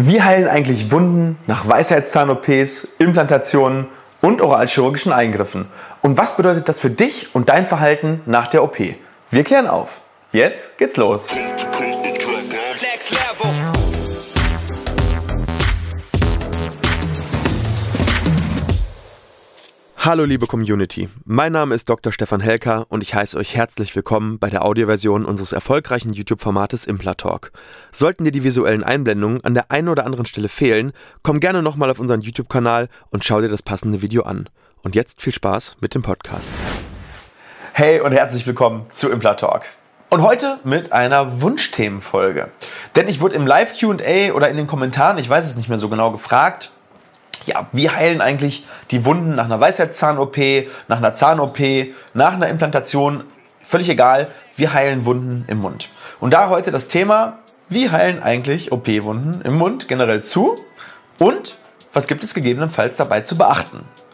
Wie heilen eigentlich Wunden nach Weisheitszahn-OPs, Implantationen und oralchirurgischen Eingriffen? Und was bedeutet das für dich und dein Verhalten nach der OP? Wir klären auf. Jetzt geht's los. Hallo liebe Community, mein Name ist Dr. Stefan Helker und ich heiße euch herzlich willkommen bei der Audioversion unseres erfolgreichen YouTube-Formates Implatalk. Sollten dir die visuellen Einblendungen an der einen oder anderen Stelle fehlen, komm gerne nochmal auf unseren YouTube-Kanal und schau dir das passende Video an. Und jetzt viel Spaß mit dem Podcast. Hey und herzlich willkommen zu Implatalk. Und heute mit einer Wunschthemenfolge. Denn ich wurde im Live-QA oder in den Kommentaren, ich weiß es nicht mehr so genau, gefragt, ja, wie heilen eigentlich die Wunden nach einer Weisheitszahn-OP, nach einer Zahn-OP, nach einer Implantation, völlig egal, wir heilen Wunden im Mund. Und da heute das Thema, wie heilen eigentlich OP-Wunden im Mund generell zu und was gibt es gegebenenfalls dabei zu beachten?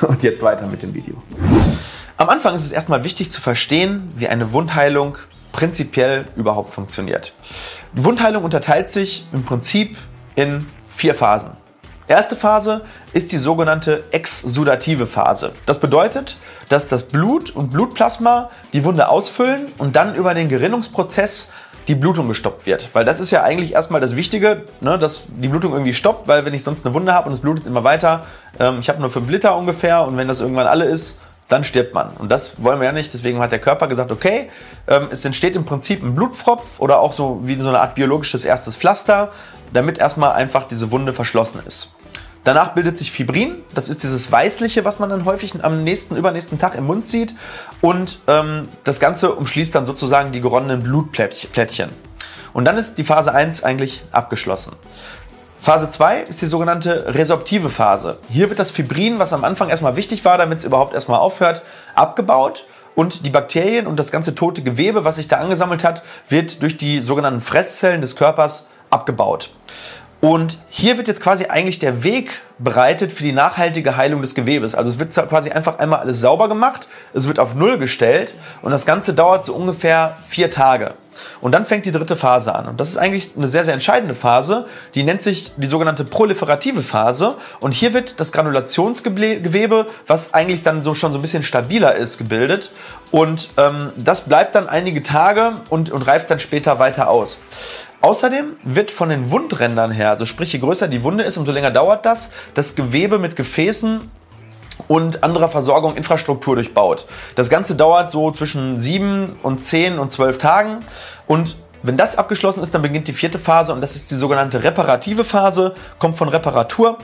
Und jetzt weiter mit dem Video. Am Anfang ist es erstmal wichtig zu verstehen, wie eine Wundheilung prinzipiell überhaupt funktioniert. Die Wundheilung unterteilt sich im Prinzip in vier Phasen. Erste Phase ist die sogenannte exsudative Phase. Das bedeutet, dass das Blut und Blutplasma die Wunde ausfüllen und dann über den Gerinnungsprozess die Blutung gestoppt wird. Weil das ist ja eigentlich erstmal das Wichtige, ne, dass die Blutung irgendwie stoppt, weil wenn ich sonst eine Wunde habe und es blutet immer weiter, ähm, ich habe nur 5 Liter ungefähr und wenn das irgendwann alle ist, dann stirbt man. Und das wollen wir ja nicht. Deswegen hat der Körper gesagt, okay, ähm, es entsteht im Prinzip ein Blutfropf oder auch so wie so eine Art biologisches erstes Pflaster, damit erstmal einfach diese Wunde verschlossen ist. Danach bildet sich Fibrin, das ist dieses Weißliche, was man dann häufig am nächsten, übernächsten Tag im Mund sieht. Und ähm, das Ganze umschließt dann sozusagen die geronnenen Blutplättchen. Und dann ist die Phase 1 eigentlich abgeschlossen. Phase 2 ist die sogenannte resorptive Phase. Hier wird das Fibrin, was am Anfang erstmal wichtig war, damit es überhaupt erstmal aufhört, abgebaut und die Bakterien und das ganze tote Gewebe, was sich da angesammelt hat, wird durch die sogenannten Fresszellen des Körpers abgebaut. Und hier wird jetzt quasi eigentlich der Weg bereitet für die nachhaltige Heilung des Gewebes. Also es wird quasi einfach einmal alles sauber gemacht, es wird auf Null gestellt und das Ganze dauert so ungefähr vier Tage. Und dann fängt die dritte Phase an. Und das ist eigentlich eine sehr, sehr entscheidende Phase. Die nennt sich die sogenannte proliferative Phase. Und hier wird das Granulationsgewebe, was eigentlich dann so schon so ein bisschen stabiler ist, gebildet. Und ähm, das bleibt dann einige Tage und, und reift dann später weiter aus. Außerdem wird von den Wundrändern her, also sprich je größer die Wunde ist, umso länger dauert das, das Gewebe mit Gefäßen und anderer Versorgung, Infrastruktur durchbaut. Das Ganze dauert so zwischen 7 und 10 und 12 Tagen und wenn das abgeschlossen ist, dann beginnt die vierte Phase und das ist die sogenannte reparative Phase, kommt von Reparatur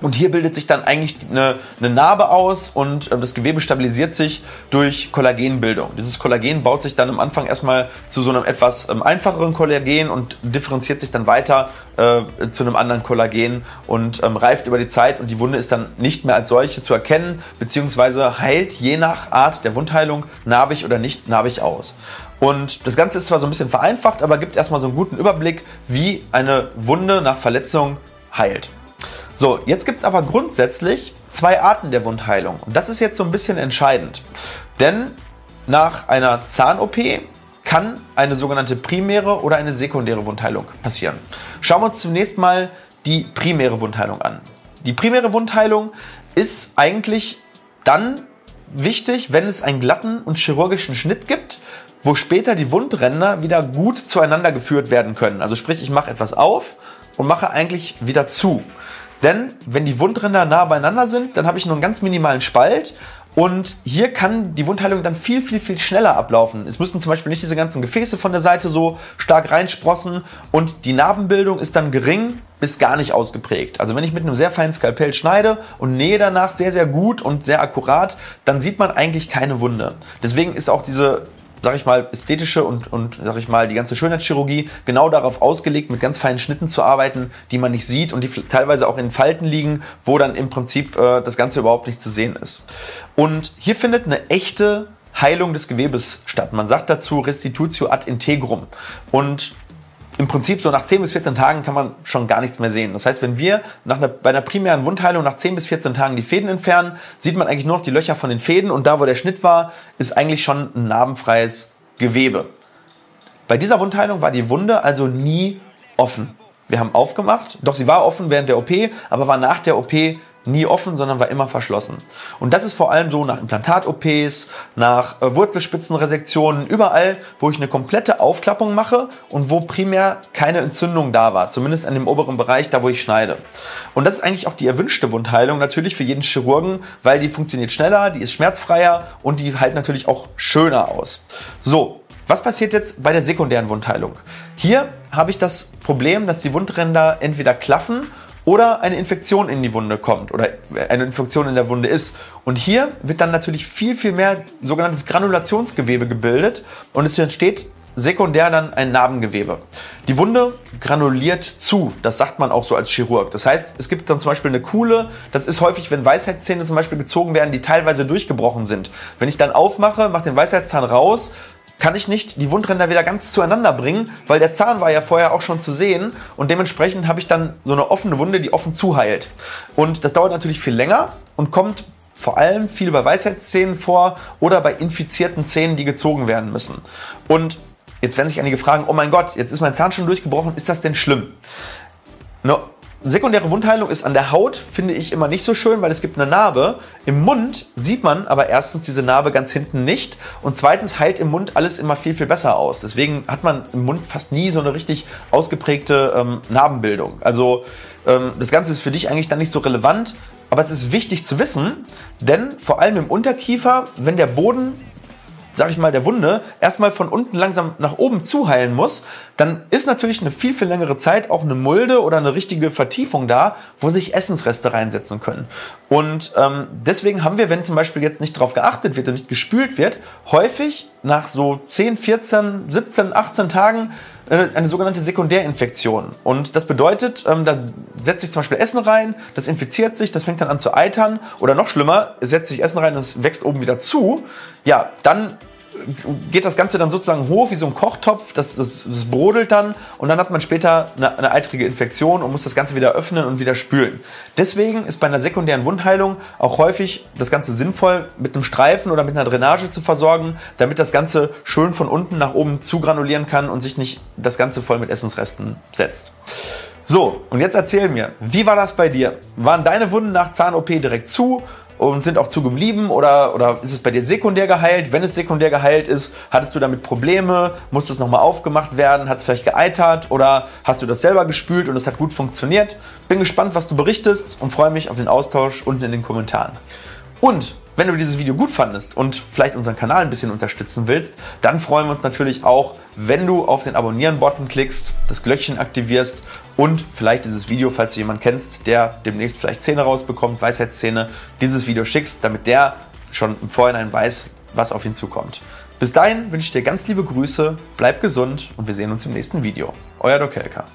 und hier bildet sich dann eigentlich eine, eine Narbe aus und ähm, das Gewebe stabilisiert sich durch Kollagenbildung. Dieses Kollagen baut sich dann am Anfang erstmal zu so einem etwas ähm, einfacheren Kollagen und differenziert sich dann weiter äh, zu einem anderen Kollagen und ähm, reift über die Zeit und die Wunde ist dann nicht mehr als solche zu erkennen, beziehungsweise heilt je nach Art der Wundheilung narbig oder nicht narbig aus. Und das Ganze ist zwar so ein bisschen vereinfacht, aber gibt erstmal so einen guten Überblick, wie eine Wunde nach Verletzung heilt. So, jetzt gibt es aber grundsätzlich zwei Arten der Wundheilung. Und das ist jetzt so ein bisschen entscheidend. Denn nach einer Zahn-OP kann eine sogenannte primäre oder eine sekundäre Wundheilung passieren. Schauen wir uns zunächst mal die primäre Wundheilung an. Die primäre Wundheilung ist eigentlich dann wichtig, wenn es einen glatten und chirurgischen Schnitt gibt, wo später die Wundränder wieder gut zueinander geführt werden können. Also sprich, ich mache etwas auf und mache eigentlich wieder zu. Denn wenn die Wundränder nah beieinander sind, dann habe ich nur einen ganz minimalen Spalt und hier kann die Wundheilung dann viel, viel, viel schneller ablaufen. Es müssen zum Beispiel nicht diese ganzen Gefäße von der Seite so stark reinsprossen und die Narbenbildung ist dann gering bis gar nicht ausgeprägt. Also wenn ich mit einem sehr feinen Skalpell schneide und nähe danach sehr, sehr gut und sehr akkurat, dann sieht man eigentlich keine Wunde. Deswegen ist auch diese sag ich mal, ästhetische und, und sag ich mal, die ganze Schönheitschirurgie genau darauf ausgelegt, mit ganz feinen Schnitten zu arbeiten, die man nicht sieht und die teilweise auch in Falten liegen, wo dann im Prinzip äh, das Ganze überhaupt nicht zu sehen ist. Und hier findet eine echte Heilung des Gewebes statt. Man sagt dazu Restitutio ad integrum. Und im Prinzip so nach 10 bis 14 Tagen kann man schon gar nichts mehr sehen. Das heißt, wenn wir nach einer, bei einer primären Wundheilung nach 10 bis 14 Tagen die Fäden entfernen, sieht man eigentlich nur noch die Löcher von den Fäden und da, wo der Schnitt war, ist eigentlich schon ein narbenfreies Gewebe. Bei dieser Wundheilung war die Wunde also nie offen. Wir haben aufgemacht, doch sie war offen während der OP, aber war nach der OP nie offen, sondern war immer verschlossen. Und das ist vor allem so nach Implantat-OPs, nach äh, Wurzelspitzenresektionen, überall, wo ich eine komplette Aufklappung mache und wo primär keine Entzündung da war, zumindest an dem oberen Bereich, da wo ich schneide. Und das ist eigentlich auch die erwünschte Wundheilung natürlich für jeden Chirurgen, weil die funktioniert schneller, die ist schmerzfreier und die halt natürlich auch schöner aus. So, was passiert jetzt bei der sekundären Wundheilung? Hier habe ich das Problem, dass die Wundränder entweder klaffen oder eine Infektion in die Wunde kommt oder eine Infektion in der Wunde ist. Und hier wird dann natürlich viel, viel mehr sogenanntes Granulationsgewebe gebildet und es entsteht sekundär dann ein Narbengewebe. Die Wunde granuliert zu, das sagt man auch so als Chirurg. Das heißt, es gibt dann zum Beispiel eine Kuhle, das ist häufig, wenn Weisheitszähne zum Beispiel gezogen werden, die teilweise durchgebrochen sind. Wenn ich dann aufmache, mache den Weisheitszahn raus, kann ich nicht die Wundränder wieder ganz zueinander bringen, weil der Zahn war ja vorher auch schon zu sehen und dementsprechend habe ich dann so eine offene Wunde, die offen zuheilt. Und das dauert natürlich viel länger und kommt vor allem viel bei Weisheitszähnen vor oder bei infizierten Zähnen, die gezogen werden müssen. Und jetzt werden sich einige fragen, oh mein Gott, jetzt ist mein Zahn schon durchgebrochen, ist das denn schlimm? No, Sekundäre Wundheilung ist an der Haut, finde ich immer nicht so schön, weil es gibt eine Narbe. Im Mund sieht man aber erstens diese Narbe ganz hinten nicht und zweitens heilt im Mund alles immer viel, viel besser aus. Deswegen hat man im Mund fast nie so eine richtig ausgeprägte ähm, Narbenbildung. Also ähm, das Ganze ist für dich eigentlich dann nicht so relevant, aber es ist wichtig zu wissen, denn vor allem im Unterkiefer, wenn der Boden sag ich mal, der Wunde erstmal von unten langsam nach oben zuheilen muss, dann ist natürlich eine viel, viel längere Zeit auch eine Mulde oder eine richtige Vertiefung da, wo sich Essensreste reinsetzen können. Und ähm, deswegen haben wir, wenn zum Beispiel jetzt nicht darauf geachtet wird und nicht gespült wird, häufig nach so 10, 14, 17, 18 Tagen eine, eine sogenannte Sekundärinfektion. Und das bedeutet, ähm, da setzt sich zum Beispiel Essen rein, das infiziert sich, das fängt dann an zu eitern oder noch schlimmer, setzt sich Essen rein, das wächst oben wieder zu. Ja, dann geht das Ganze dann sozusagen hoch wie so ein Kochtopf, das, das, das brodelt dann und dann hat man später eine, eine, eitrige Infektion und muss das Ganze wieder öffnen und wieder spülen. Deswegen ist bei einer sekundären Wundheilung auch häufig das Ganze sinnvoll, mit einem Streifen oder mit einer Drainage zu versorgen, damit das Ganze schön von unten nach oben zugranulieren kann und sich nicht das Ganze voll mit Essensresten setzt. So, und jetzt erzähl mir, wie war das bei dir? Waren deine Wunden nach Zahn-OP direkt zu? Und sind auch zugeblieben oder, oder ist es bei dir sekundär geheilt? Wenn es sekundär geheilt ist, hattest du damit Probleme? Muss das nochmal aufgemacht werden? Hat es vielleicht geeitert oder hast du das selber gespült und es hat gut funktioniert? Bin gespannt, was du berichtest und freue mich auf den Austausch unten in den Kommentaren. Und wenn du dieses Video gut fandest und vielleicht unseren Kanal ein bisschen unterstützen willst, dann freuen wir uns natürlich auch, wenn du auf den Abonnieren-Button klickst, das Glöckchen aktivierst und vielleicht dieses Video, falls du jemanden kennst, der demnächst vielleicht Zähne rausbekommt, Weisheitszähne, dieses Video schickst, damit der schon im Vorhinein weiß, was auf ihn zukommt. Bis dahin wünsche ich dir ganz liebe Grüße, bleib gesund und wir sehen uns im nächsten Video. Euer Dokelka.